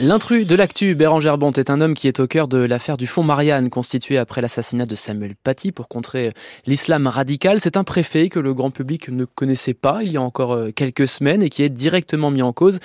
L'intrus de l'actu, Bérangère Bont, est un homme qui est au cœur de l'affaire du fonds Marianne, constitué après l'assassinat de Samuel Paty pour contrer l'islam radical. C'est un préfet que le grand public ne connaissait pas il y a encore euh, quelques semaines et qui est directement mis en cause.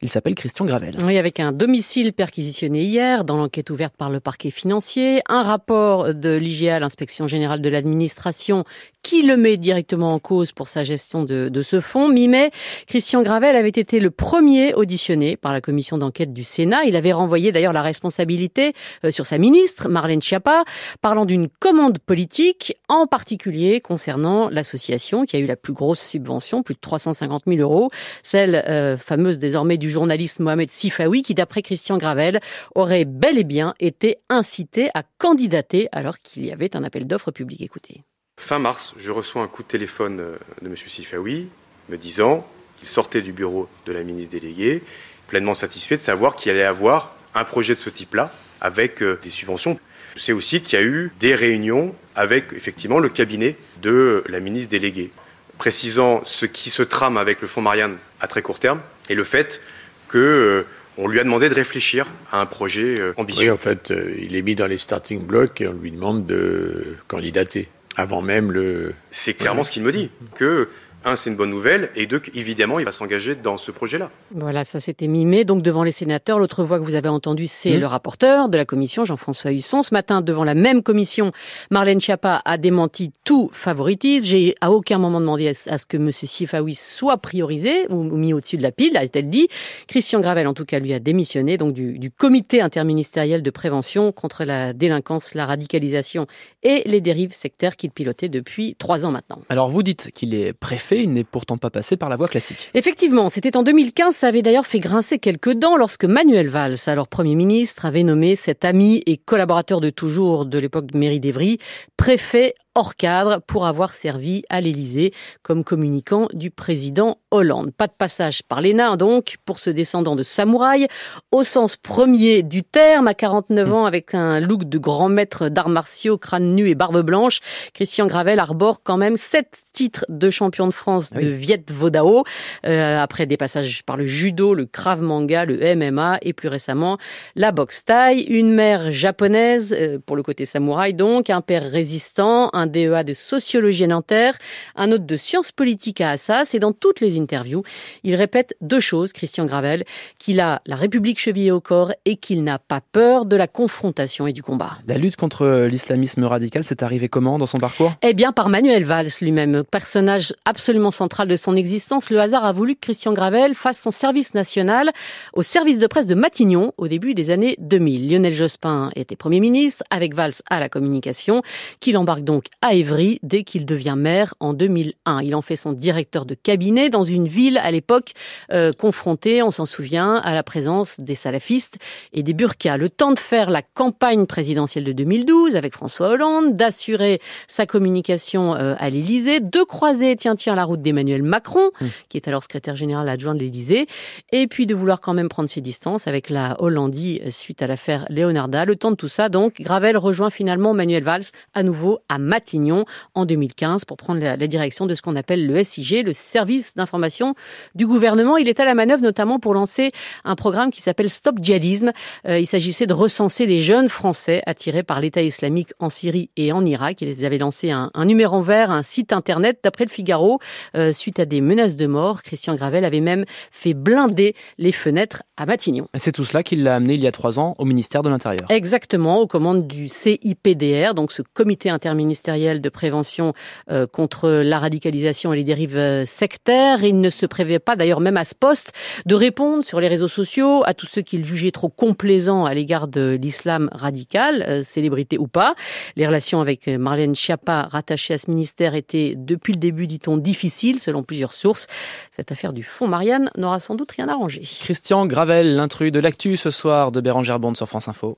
Il s'appelle Christian Gravel. Oui, avec un domicile perquisitionné hier dans l'enquête ouverte par le parquet financier, un rapport de l'IGA, l'inspection générale de l'administration, qui le met directement en cause pour sa gestion de, ce fonds. Mi-mai, Christian Gravel avait été le premier auditionné par la commission d'enquête du Sénat. Il avait renvoyé d'ailleurs la responsabilité euh, sur sa ministre, Marlène Schiappa, parlant d'une commande politique, en particulier concernant l'association qui a eu la plus grosse subvention, plus de 350 000 euros, celle euh, fameuse désormais du journaliste Mohamed Sifawi, qui, d'après Christian Gravel, aurait bel et bien été incité à candidater alors qu'il y avait un appel d'offres public. Écoutez. Fin mars, je reçois un coup de téléphone euh, de M. Sifawi me disant qu'il sortait du bureau de la ministre déléguée, pleinement satisfait de savoir qu'il allait avoir un projet de ce type-là avec euh, des subventions. Je sais aussi qu'il y a eu des réunions avec effectivement le cabinet de la ministre déléguée, précisant ce qui se trame avec le fonds Marianne à très court terme et le fait que euh, on lui a demandé de réfléchir à un projet euh, ambitieux. Oui, en fait, euh, il est mis dans les starting blocks et on lui demande de candidater avant même le. C'est clairement ce qu'il me dit que un, c'est une bonne nouvelle, et deux, évidemment, il va s'engager dans ce projet-là. Voilà, ça c'était mi-mai. Donc devant les sénateurs, l'autre voix que vous avez entendue, c'est mmh. le rapporteur de la commission, Jean-François Husson. Ce matin, devant la même commission, Marlène Schiappa a démenti tout favoritisme. J'ai à aucun moment demandé à ce que M. Sifawi soit priorisé ou mis au-dessus de la pile, a-t-elle dit. Christian Gravel, en tout cas, lui a démissionné donc du, du comité interministériel de prévention contre la délinquance, la radicalisation et les dérives sectaires qu'il pilotait depuis trois ans maintenant. Alors vous dites qu'il est préfet il n'est pourtant pas passé par la voie classique. Effectivement, c'était en 2015, ça avait d'ailleurs fait grincer quelques dents lorsque Manuel Valls, alors Premier ministre, avait nommé cet ami et collaborateur de toujours de l'époque de Mairie d'Evry, préfet hors cadre pour avoir servi à l'Élysée comme communicant du président Hollande. Pas de passage par les nains donc pour ce descendant de samouraï au sens premier du terme à 49 ans avec un look de grand maître d'arts martiaux, crâne nu et barbe blanche. Christian Gravel arbore quand même sept titres de champion de France de Viet Vodao euh, après des passages par le judo, le krav manga, le MMA et plus récemment la boxe thaï, une mère japonaise euh, pour le côté samouraï donc, un père résistant, un DEA de sociologie à Nanterre, un autre de sciences politiques à Assas. Et dans toutes les interviews, il répète deux choses, Christian Gravel, qu'il a la République chevillée au corps et qu'il n'a pas peur de la confrontation et du combat. La lutte contre l'islamisme radical, c'est arrivé comment dans son parcours? Eh bien, par Manuel Valls lui-même, personnage absolument central de son existence. Le hasard a voulu que Christian Gravel fasse son service national au service de presse de Matignon au début des années 2000. Lionel Jospin était Premier ministre, avec Valls à la communication, qu'il embarque donc à Évry dès qu'il devient maire en 2001. Il en fait son directeur de cabinet dans une ville à l'époque euh, confrontée, on s'en souvient, à la présence des salafistes et des burkas. Le temps de faire la campagne présidentielle de 2012 avec François Hollande, d'assurer sa communication euh, à l'Élysée, de croiser, tiens, tiens, la route d'Emmanuel Macron, mmh. qui est alors secrétaire général adjoint de l'Élysée, et puis de vouloir quand même prendre ses distances avec la Hollandie euh, suite à l'affaire Leonarda. Le temps de tout ça, donc, Gravel rejoint finalement Manuel Valls à nouveau à Matignon en 2015 pour prendre la, la direction de ce qu'on appelle le SIG, le service d'information du gouvernement. Il est à la manœuvre notamment pour lancer un programme qui s'appelle Stop Djihadisme. Euh, il s'agissait de recenser les jeunes Français attirés par l'État islamique en Syrie et en Irak. Ils avaient lancé un, un numéro vert, un site internet d'après le Figaro. Euh, suite à des menaces de mort, Christian Gravel avait même fait blinder les fenêtres à Matignon. C'est tout cela qui l'a amené il y a trois ans au ministère de l'Intérieur. Exactement, aux commandes du CIPDR, donc ce comité interministériel de prévention euh, contre la radicalisation et les dérives euh, sectaires. Il ne se prévait pas, d'ailleurs même à ce poste, de répondre sur les réseaux sociaux à tous ceux qu'il jugeait trop complaisants à l'égard de l'islam radical, euh, célébrité ou pas. Les relations avec Marlène Schiappa, rattachée à ce ministère, étaient depuis le début, dit-on, difficiles selon plusieurs sources. Cette affaire du fonds Marianne n'aura sans doute rien arrangé. Christian Gravel, l'intrus de l'actu ce soir de Bérangère Bond sur France Info.